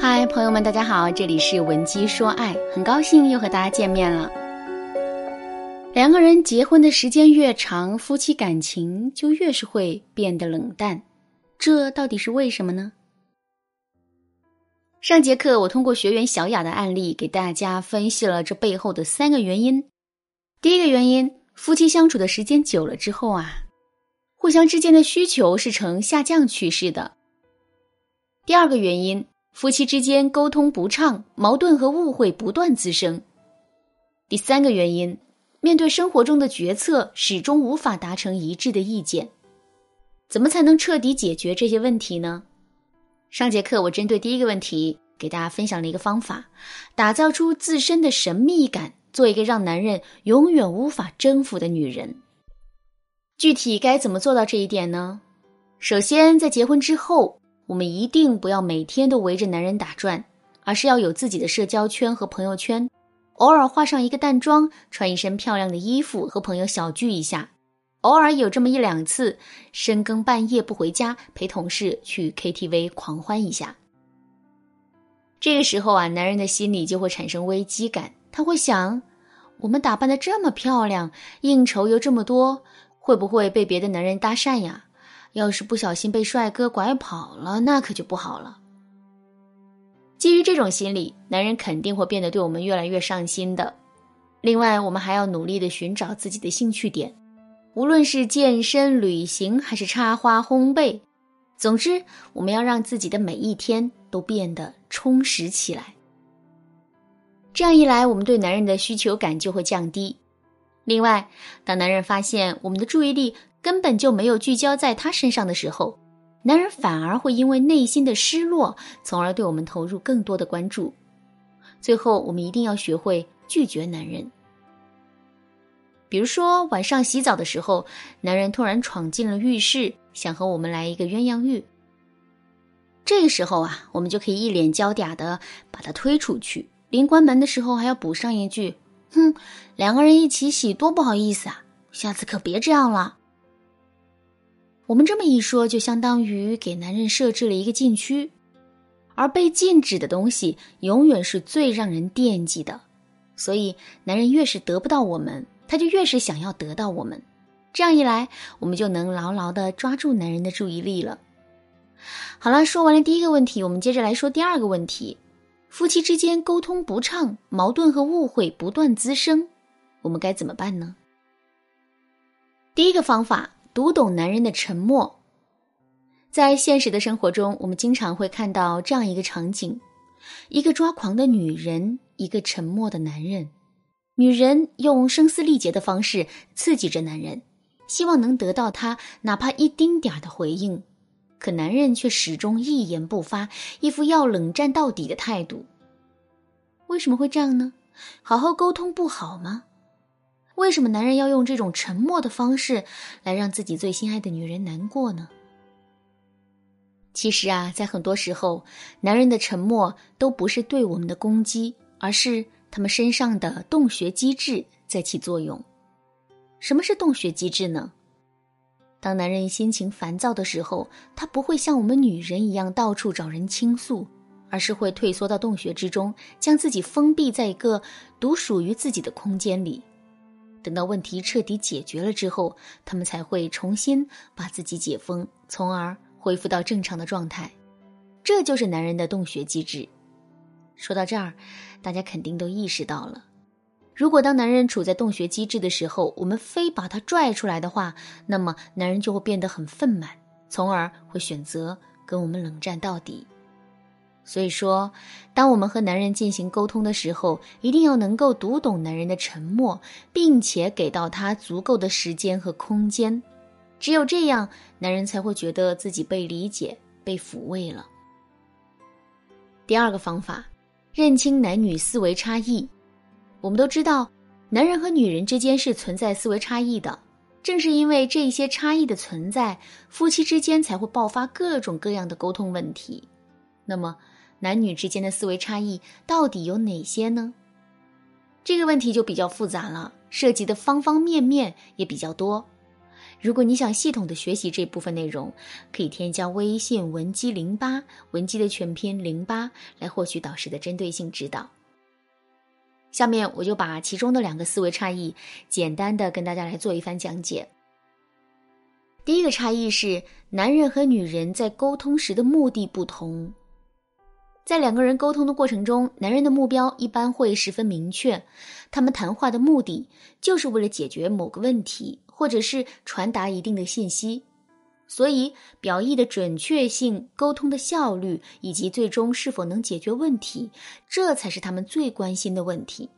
嗨，朋友们，大家好，这里是文姬说爱，很高兴又和大家见面了。两个人结婚的时间越长，夫妻感情就越是会变得冷淡，这到底是为什么呢？上节课我通过学员小雅的案例，给大家分析了这背后的三个原因。第一个原因，夫妻相处的时间久了之后啊，互相之间的需求是呈下降趋势的。第二个原因。夫妻之间沟通不畅，矛盾和误会不断滋生。第三个原因，面对生活中的决策，始终无法达成一致的意见。怎么才能彻底解决这些问题呢？上节课我针对第一个问题，给大家分享了一个方法：打造出自身的神秘感，做一个让男人永远无法征服的女人。具体该怎么做到这一点呢？首先，在结婚之后。我们一定不要每天都围着男人打转，而是要有自己的社交圈和朋友圈，偶尔化上一个淡妆，穿一身漂亮的衣服和朋友小聚一下，偶尔有这么一两次深更半夜不回家，陪同事去 KTV 狂欢一下。这个时候啊，男人的心里就会产生危机感，他会想：我们打扮的这么漂亮，应酬又这么多，会不会被别的男人搭讪呀？要是不小心被帅哥拐跑了，那可就不好了。基于这种心理，男人肯定会变得对我们越来越上心的。另外，我们还要努力的寻找自己的兴趣点，无论是健身、旅行，还是插花、烘焙，总之，我们要让自己的每一天都变得充实起来。这样一来，我们对男人的需求感就会降低。另外，当男人发现我们的注意力，根本就没有聚焦在他身上的时候，男人反而会因为内心的失落，从而对我们投入更多的关注。最后，我们一定要学会拒绝男人。比如说，晚上洗澡的时候，男人突然闯进了浴室，想和我们来一个鸳鸯浴。这个时候啊，我们就可以一脸娇嗲的把他推出去，临关门的时候还要补上一句：“哼，两个人一起洗多不好意思啊，下次可别这样了。”我们这么一说，就相当于给男人设置了一个禁区，而被禁止的东西永远是最让人惦记的。所以，男人越是得不到我们，他就越是想要得到我们。这样一来，我们就能牢牢的抓住男人的注意力了。好了，说完了第一个问题，我们接着来说第二个问题：夫妻之间沟通不畅，矛盾和误会不断滋生，我们该怎么办呢？第一个方法。读懂男人的沉默，在现实的生活中，我们经常会看到这样一个场景：一个抓狂的女人，一个沉默的男人。女人用声嘶力竭的方式刺激着男人，希望能得到他哪怕一丁点儿的回应，可男人却始终一言不发，一副要冷战到底的态度。为什么会这样呢？好好沟通不好吗？为什么男人要用这种沉默的方式来让自己最心爱的女人难过呢？其实啊，在很多时候，男人的沉默都不是对我们的攻击，而是他们身上的洞穴机制在起作用。什么是洞穴机制呢？当男人心情烦躁的时候，他不会像我们女人一样到处找人倾诉，而是会退缩到洞穴之中，将自己封闭在一个独属于自己的空间里。等到问题彻底解决了之后，他们才会重新把自己解封，从而恢复到正常的状态。这就是男人的洞穴机制。说到这儿，大家肯定都意识到了：如果当男人处在洞穴机制的时候，我们非把他拽出来的话，那么男人就会变得很愤满，从而会选择跟我们冷战到底。所以说，当我们和男人进行沟通的时候，一定要能够读懂男人的沉默，并且给到他足够的时间和空间。只有这样，男人才会觉得自己被理解、被抚慰了。第二个方法，认清男女思维差异。我们都知道，男人和女人之间是存在思维差异的。正是因为这些差异的存在，夫妻之间才会爆发各种各样的沟通问题。那么，男女之间的思维差异到底有哪些呢？这个问题就比较复杂了，涉及的方方面面也比较多。如果你想系统的学习这部分内容，可以添加微信文姬零八，文姬的全拼零八，来获取导师的针对性指导。下面我就把其中的两个思维差异，简单的跟大家来做一番讲解。第一个差异是，男人和女人在沟通时的目的不同。在两个人沟通的过程中，男人的目标一般会十分明确，他们谈话的目的就是为了解决某个问题，或者是传达一定的信息，所以表意的准确性、沟通的效率以及最终是否能解决问题，这才是他们最关心的问题。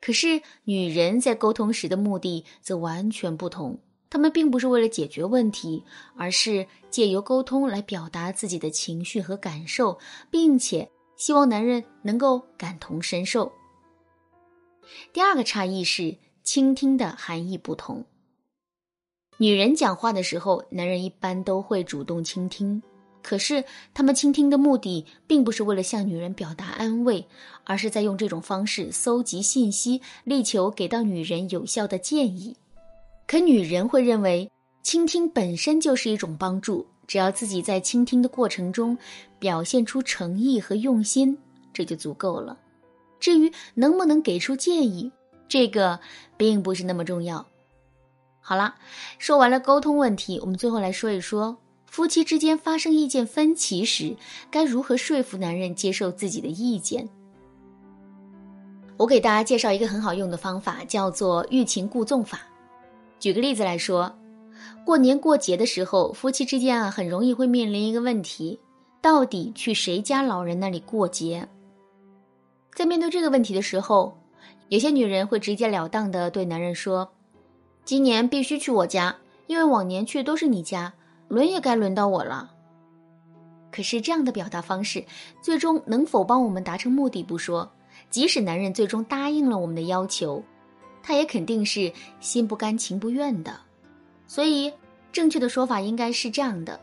可是，女人在沟通时的目的则完全不同。他们并不是为了解决问题，而是借由沟通来表达自己的情绪和感受，并且希望男人能够感同身受。第二个差异是倾听的含义不同。女人讲话的时候，男人一般都会主动倾听，可是他们倾听的目的并不是为了向女人表达安慰，而是在用这种方式搜集信息，力求给到女人有效的建议。可女人会认为，倾听本身就是一种帮助，只要自己在倾听的过程中表现出诚意和用心，这就足够了。至于能不能给出建议，这个并不是那么重要。好了，说完了沟通问题，我们最后来说一说，夫妻之间发生意见分歧时，该如何说服男人接受自己的意见。我给大家介绍一个很好用的方法，叫做欲擒故纵法。举个例子来说，过年过节的时候，夫妻之间啊，很容易会面临一个问题：到底去谁家老人那里过节？在面对这个问题的时候，有些女人会直截了当的对男人说：“今年必须去我家，因为往年去都是你家，轮也该轮到我了。”可是这样的表达方式，最终能否帮我们达成目的不说，即使男人最终答应了我们的要求。他也肯定是心不甘情不愿的，所以正确的说法应该是这样的：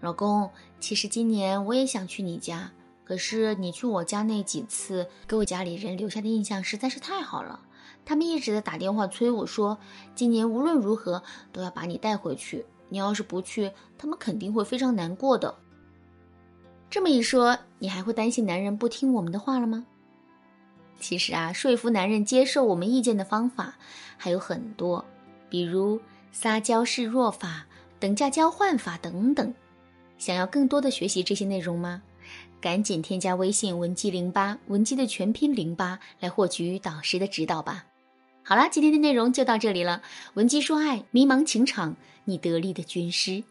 老公，其实今年我也想去你家，可是你去我家那几次，给我家里人留下的印象实在是太好了。他们一直在打电话催我说，今年无论如何都要把你带回去。你要是不去，他们肯定会非常难过的。这么一说，你还会担心男人不听我们的话了吗？其实啊，说服男人接受我们意见的方法还有很多，比如撒娇示弱法、等价交换法等等。想要更多的学习这些内容吗？赶紧添加微信文姬零八，文姬的全拼零八，来获取导师的指导吧。好啦，今天的内容就到这里了。文姬说爱，迷茫情场，你得力的军师。